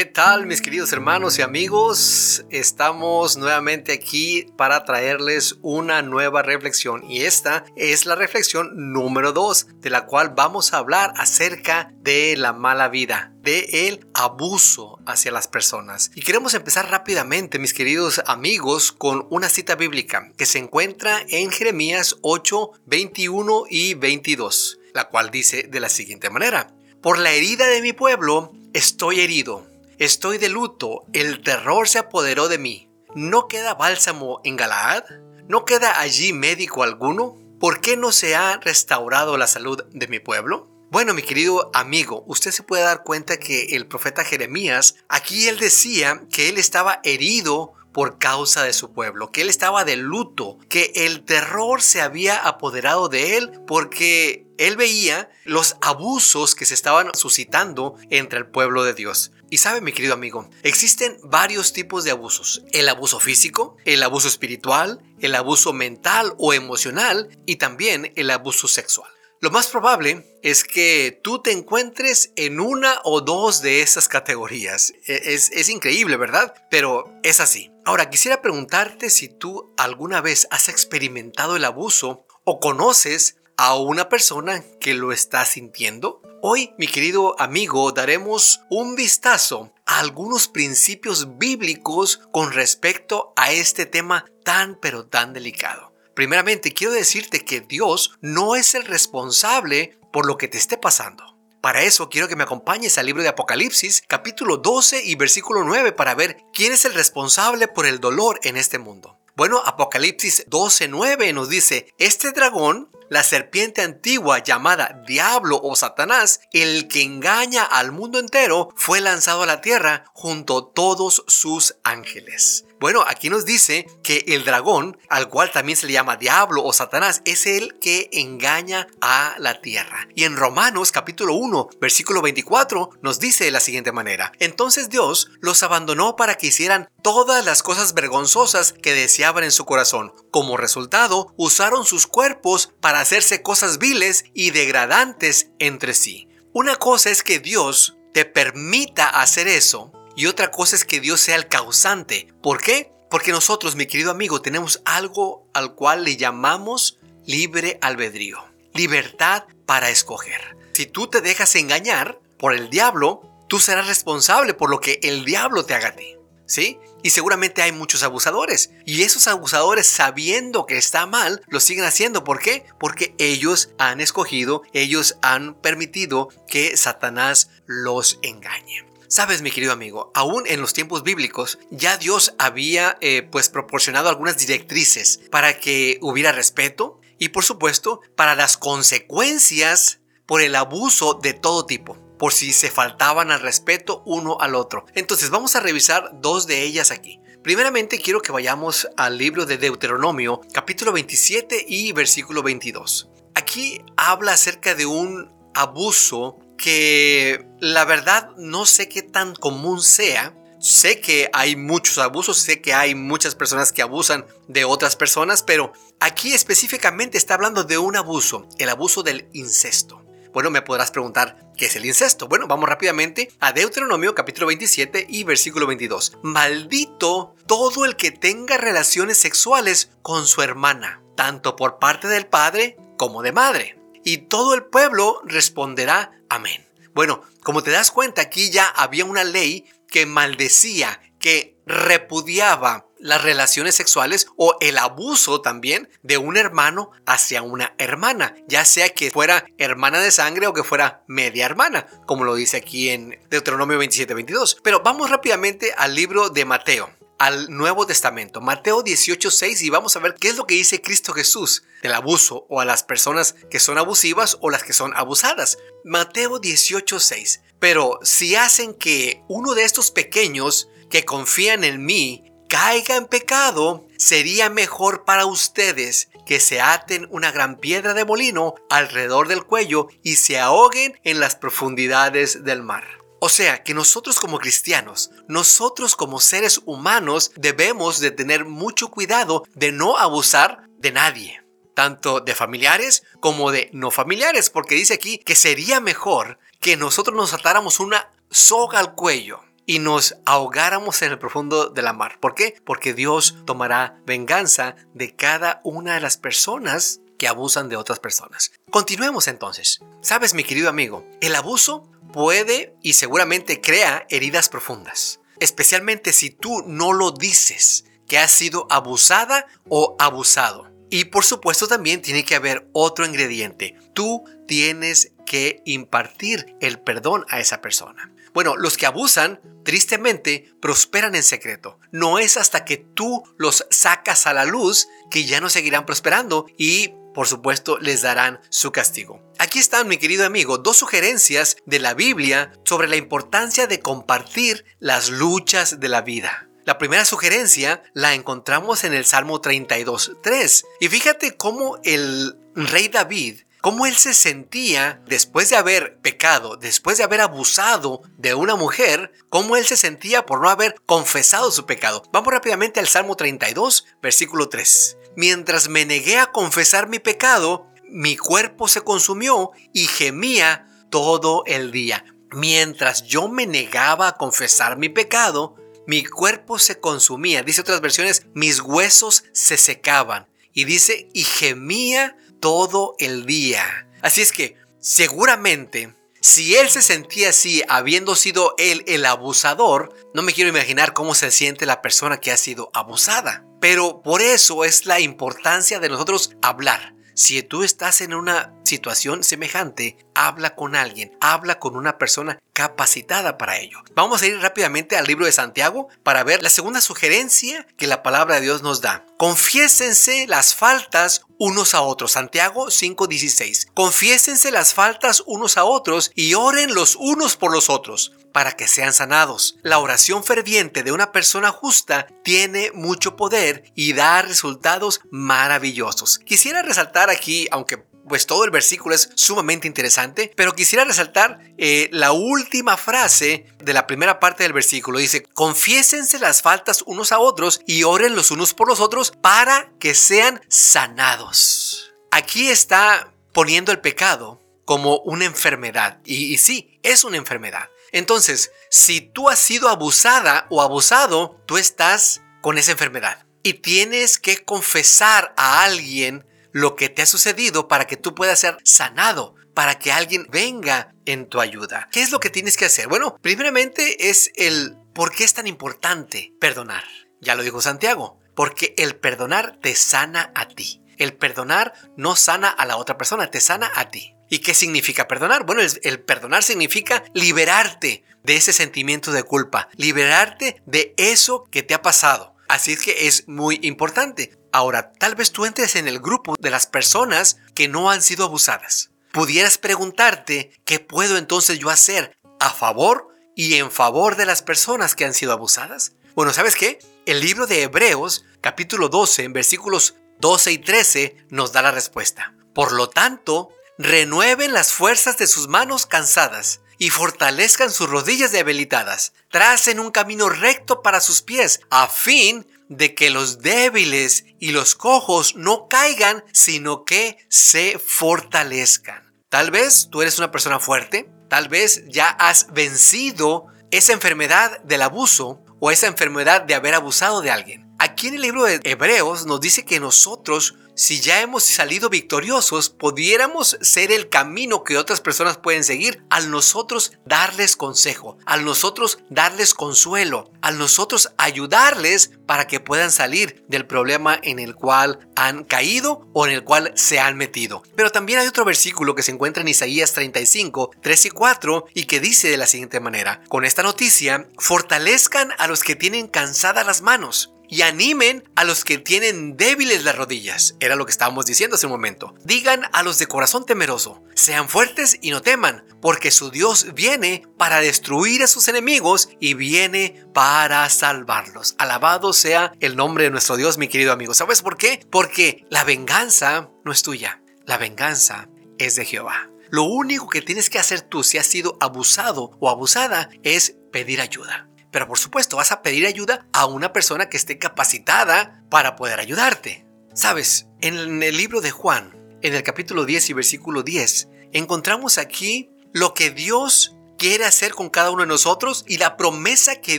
¿Qué tal mis queridos hermanos y amigos? Estamos nuevamente aquí para traerles una nueva reflexión y esta es la reflexión número 2 de la cual vamos a hablar acerca de la mala vida, de el abuso hacia las personas. Y queremos empezar rápidamente mis queridos amigos con una cita bíblica que se encuentra en Jeremías 8, 21 y 22, la cual dice de la siguiente manera. Por la herida de mi pueblo estoy herido Estoy de luto, el terror se apoderó de mí. ¿No queda bálsamo en Galaad? ¿No queda allí médico alguno? ¿Por qué no se ha restaurado la salud de mi pueblo? Bueno, mi querido amigo, usted se puede dar cuenta que el profeta Jeremías, aquí él decía que él estaba herido por causa de su pueblo, que él estaba de luto, que el terror se había apoderado de él porque él veía los abusos que se estaban suscitando entre el pueblo de Dios. Y sabe, mi querido amigo, existen varios tipos de abusos. El abuso físico, el abuso espiritual, el abuso mental o emocional y también el abuso sexual. Lo más probable es que tú te encuentres en una o dos de esas categorías. E, es, es, increíble, ¿verdad? Pero es así. Ahora, quisiera preguntarte si tú alguna vez has experimentado el abuso o conoces a una persona que lo está sintiendo. Hoy, mi querido amigo, daremos un vistazo a algunos principios bíblicos con respecto a este tema tan pero tan delicado. Primeramente, quiero decirte que Dios no es el responsable por lo que te esté pasando. Para eso quiero que me acompañes al libro de Apocalipsis, capítulo 12 y versículo 9, para ver quién es el responsable por el dolor en este mundo. Bueno, Apocalipsis 12:9 nos dice, este dragón, la serpiente antigua llamada Diablo o Satanás, el que engaña al mundo entero, fue lanzado a la tierra junto a todos sus ángeles. Bueno, aquí nos dice que el dragón, al cual también se le llama diablo o Satanás, es el que engaña a la tierra. Y en Romanos capítulo 1, versículo 24, nos dice de la siguiente manera, entonces Dios los abandonó para que hicieran todas las cosas vergonzosas que deseaban en su corazón. Como resultado, usaron sus cuerpos para hacerse cosas viles y degradantes entre sí. Una cosa es que Dios te permita hacer eso y otra cosa es que Dios sea el causante. ¿Por qué? Porque nosotros, mi querido amigo, tenemos algo al cual le llamamos libre albedrío. Libertad para escoger. Si tú te dejas engañar por el diablo, tú serás responsable por lo que el diablo te haga a ti. ¿Sí? Y seguramente hay muchos abusadores. Y esos abusadores, sabiendo que está mal, lo siguen haciendo. ¿Por qué? Porque ellos han escogido, ellos han permitido que Satanás los engañe. Sabes, mi querido amigo, aún en los tiempos bíblicos ya Dios había eh, pues proporcionado algunas directrices para que hubiera respeto y por supuesto para las consecuencias por el abuso de todo tipo por si se faltaban al respeto uno al otro. Entonces vamos a revisar dos de ellas aquí. Primeramente quiero que vayamos al libro de Deuteronomio capítulo 27 y versículo 22. Aquí habla acerca de un abuso que la verdad no sé qué tan común sea. Sé que hay muchos abusos, sé que hay muchas personas que abusan de otras personas, pero aquí específicamente está hablando de un abuso, el abuso del incesto. Bueno, me podrás preguntar, ¿qué es el incesto? Bueno, vamos rápidamente a Deuteronomio capítulo 27 y versículo 22. Maldito todo el que tenga relaciones sexuales con su hermana, tanto por parte del padre como de madre. Y todo el pueblo responderá Amén. Bueno, como te das cuenta, aquí ya había una ley que maldecía, que repudiaba las relaciones sexuales o el abuso también de un hermano hacia una hermana, ya sea que fuera hermana de sangre o que fuera media hermana, como lo dice aquí en Deuteronomio 27-22. Pero vamos rápidamente al libro de Mateo al Nuevo Testamento, Mateo 18:6, y vamos a ver qué es lo que dice Cristo Jesús del abuso o a las personas que son abusivas o las que son abusadas. Mateo 18:6. Pero si hacen que uno de estos pequeños que confían en mí caiga en pecado, sería mejor para ustedes que se aten una gran piedra de molino alrededor del cuello y se ahoguen en las profundidades del mar. O sea que nosotros como cristianos, nosotros como seres humanos debemos de tener mucho cuidado de no abusar de nadie, tanto de familiares como de no familiares, porque dice aquí que sería mejor que nosotros nos atáramos una soga al cuello y nos ahogáramos en el profundo de la mar. ¿Por qué? Porque Dios tomará venganza de cada una de las personas que abusan de otras personas. Continuemos entonces. Sabes, mi querido amigo, el abuso puede y seguramente crea heridas profundas, especialmente si tú no lo dices que has sido abusada o abusado. Y por supuesto también tiene que haber otro ingrediente. Tú tienes que impartir el perdón a esa persona. Bueno, los que abusan, tristemente, prosperan en secreto. No es hasta que tú los sacas a la luz que ya no seguirán prosperando y por supuesto, les darán su castigo. Aquí están, mi querido amigo, dos sugerencias de la Biblia sobre la importancia de compartir las luchas de la vida. La primera sugerencia la encontramos en el Salmo 32.3. Y fíjate cómo el rey David cómo él se sentía después de haber pecado, después de haber abusado de una mujer, cómo él se sentía por no haber confesado su pecado. Vamos rápidamente al Salmo 32, versículo 3. Mientras me negué a confesar mi pecado, mi cuerpo se consumió y gemía todo el día. Mientras yo me negaba a confesar mi pecado, mi cuerpo se consumía. Dice otras versiones, mis huesos se secaban. Y dice, y gemía todo el día. Así es que, seguramente, si él se sentía así, habiendo sido él el abusador, no me quiero imaginar cómo se siente la persona que ha sido abusada. Pero por eso es la importancia de nosotros hablar. Si tú estás en una situación semejante, habla con alguien, habla con una persona capacitada para ello. Vamos a ir rápidamente al libro de Santiago para ver la segunda sugerencia que la palabra de Dios nos da. Confiésense las faltas unos a otros. Santiago 5:16. Confiésense las faltas unos a otros y oren los unos por los otros para que sean sanados. La oración ferviente de una persona justa tiene mucho poder y da resultados maravillosos. Quisiera resaltar aquí, aunque pues todo el versículo es sumamente interesante, pero quisiera resaltar eh, la última frase de la primera parte del versículo. Dice, confiésense las faltas unos a otros y oren los unos por los otros para que sean sanados. Aquí está poniendo el pecado como una enfermedad. Y, y sí, es una enfermedad. Entonces, si tú has sido abusada o abusado, tú estás con esa enfermedad. Y tienes que confesar a alguien lo que te ha sucedido para que tú puedas ser sanado, para que alguien venga en tu ayuda. ¿Qué es lo que tienes que hacer? Bueno, primeramente es el por qué es tan importante perdonar. Ya lo dijo Santiago, porque el perdonar te sana a ti. El perdonar no sana a la otra persona, te sana a ti. ¿Y qué significa perdonar? Bueno, el, perdonar significa liberarte de ese sentimiento de culpa, liberarte de eso que te ha pasado. Así es que es muy importante. Ahora, tal vez tú entres en el grupo de las personas que no han sido abusadas. Pudieras preguntarte qué puedo entonces yo hacer a favor y en favor de las personas que han sido abusadas. Bueno, ¿sabes qué? El libro de Hebreos, capítulo 12, en versículos 12 y 13, nos da la respuesta. Por lo tanto, renueven las fuerzas de sus manos cansadas y fortalezcan sus rodillas debilitadas. Tracen un camino recto para sus pies, a fin de que los débiles y los cojos no caigan, sino que se fortalezcan. Tal vez tú eres una persona fuerte, tal vez ya has vencido esa enfermedad del abuso o esa enfermedad de haber abusado de alguien. Aquí en el libro de Hebreos nos dice que nosotros si ya hemos salido victoriosos, pudiéramos ser el camino que otras personas pueden seguir al nosotros darles consejo, al nosotros darles consuelo, al nosotros ayudarles para que puedan salir del problema en el cual han caído o en el cual se han metido. Pero también hay otro versículo que se encuentra en Isaías 35, 3 y 4 y que dice de la siguiente manera, con esta noticia, fortalezcan a los que tienen cansadas las manos y animen a los que tienen débiles las rodillas. Era lo que estábamos diciendo hace un momento. Digan a los de corazón temeroso, sean fuertes y no teman, porque su Dios viene para destruir a sus enemigos y viene para salvarlos. Alabado sea el nombre de nuestro Dios, mi querido amigo. ¿Sabes por qué? Porque la venganza no es tuya, la venganza es de Jehová. Lo único que tienes que hacer tú si has sido abusado o abusada es pedir ayuda. Pero por supuesto vas a pedir ayuda a una persona que esté capacitada para poder ayudarte. Sabes, en el libro de Juan, en el capítulo 10 y versículo 10, encontramos aquí lo que Dios quiere hacer con cada uno de nosotros y la promesa que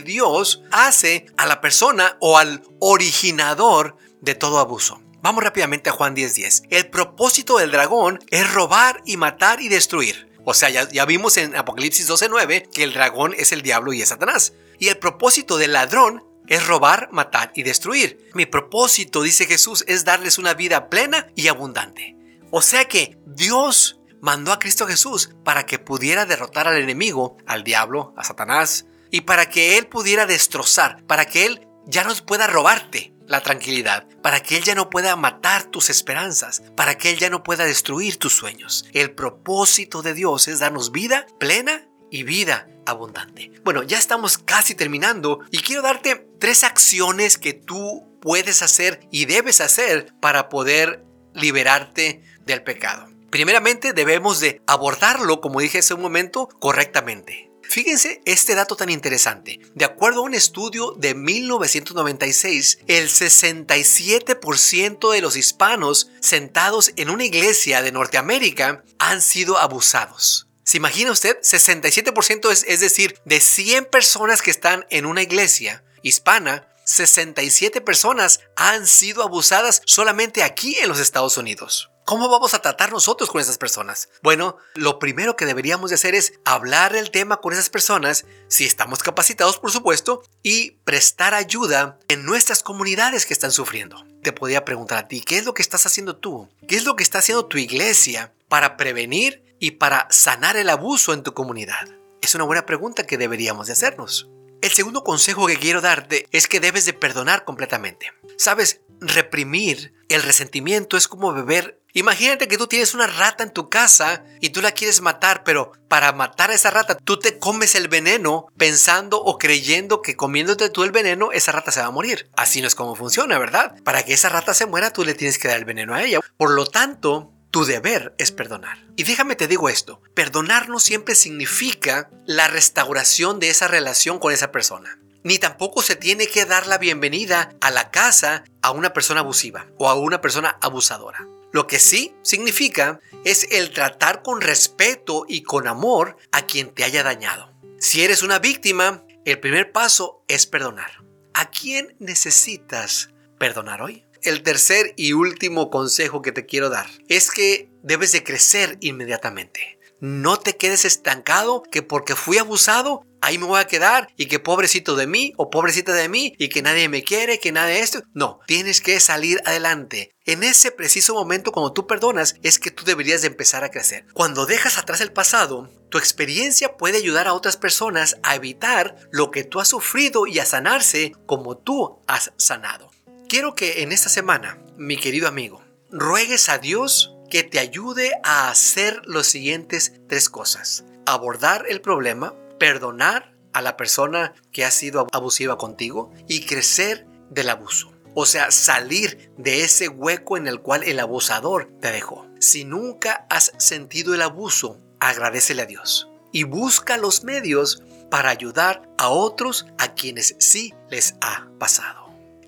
Dios hace a la persona o al originador de todo abuso. Vamos rápidamente a Juan 10:10. El propósito del dragón es robar y matar y destruir. O sea, ya, vimos en Apocalipsis 12:9 que el dragón es el diablo y es Satanás. Y el propósito del ladrón es robar, matar y destruir. Mi propósito, dice Jesús, es darles una vida plena y abundante. O sea que Dios mandó a Cristo Jesús para que pudiera derrotar al enemigo, al diablo, a Satanás, y para que Él pudiera destrozar, para que Él ya no pueda robarte la tranquilidad, para que Él ya no pueda matar tus esperanzas, para que Él ya no pueda destruir tus sueños. El propósito de Dios es darnos vida plena y vida abundante. Bueno, ya estamos casi terminando y quiero darte tres acciones que tú puedes hacer y debes hacer para poder liberarte del pecado. Primeramente debemos de abordarlo, como dije hace un momento, correctamente. Fíjense este dato tan interesante. De acuerdo a un estudio de 1996, el 67% de los hispanos sentados en una iglesia de Norteamérica han sido abusados. ¿Se imagina usted? 67% es, es decir, de 100 personas que están en una iglesia hispana, 67 personas han sido abusadas solamente aquí en los Estados Unidos. ¿Cómo vamos a tratar nosotros con esas personas? Bueno, lo primero que deberíamos de hacer es hablar el tema con esas personas, si estamos capacitados por supuesto, y prestar ayuda en nuestras comunidades que están sufriendo. Te podría preguntar a ti, ¿qué es lo que estás haciendo tú? ¿Qué es lo que está haciendo tu iglesia para prevenir y para sanar el abuso en tu comunidad? Es una buena pregunta que deberíamos de hacernos. El segundo consejo que quiero darte es que debes de perdonar completamente. Sabes, reprimir el resentimiento es como beber Imagínate que tú tienes una rata en tu casa y tú la quieres matar, pero para matar a esa rata tú te comes el veneno pensando o creyendo que comiéndote tú el veneno esa rata se va a morir. Así no es como funciona, ¿verdad? Para que esa rata se muera tú le tienes que dar el veneno a ella. Por lo tanto, tu deber es perdonar. Y déjame te digo esto, perdonar no siempre significa la restauración de esa relación con esa persona ni tampoco se tiene que dar la bienvenida a la casa a una persona abusiva o a una persona abusadora. Lo que sí significa es el tratar con respeto y con amor a quien te haya dañado. Si eres una víctima, el primer paso es perdonar. ¿A quién necesitas perdonar hoy? El tercer y último consejo que te quiero dar es que debes de crecer inmediatamente. No te quedes estancado que porque fui abusado ahí me voy a quedar y que pobrecito de mí o pobrecita de mí y que nadie me quiere, que nadie esto. No, tienes que salir adelante. En ese preciso momento cuando tú perdonas es que tú deberías de empezar a crecer. Cuando dejas atrás el pasado, tu experiencia puede ayudar a otras personas a evitar lo que tú has sufrido y a sanarse como tú has sanado. Quiero que en esta semana, mi querido amigo, ruegues a Dios que te ayude a hacer los siguientes tres cosas. Abordar el problema, perdonar a la persona que ha sido abusiva contigo y crecer del abuso. O sea, salir de ese hueco en el cual el abusador te dejó. Si nunca has sentido el abuso, agradecele a Dios y busca los medios para ayudar a otros a quienes sí les ha pasado.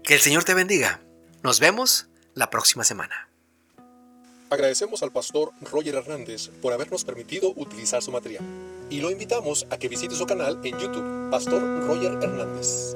Que el Señor te bendiga. Nos vemos la próxima semana. Agradecemos al pastor Roger Hernández por habernos permitido utilizar su material y lo invitamos a que visite su canal en YouTube, Pastor Roger Hernández.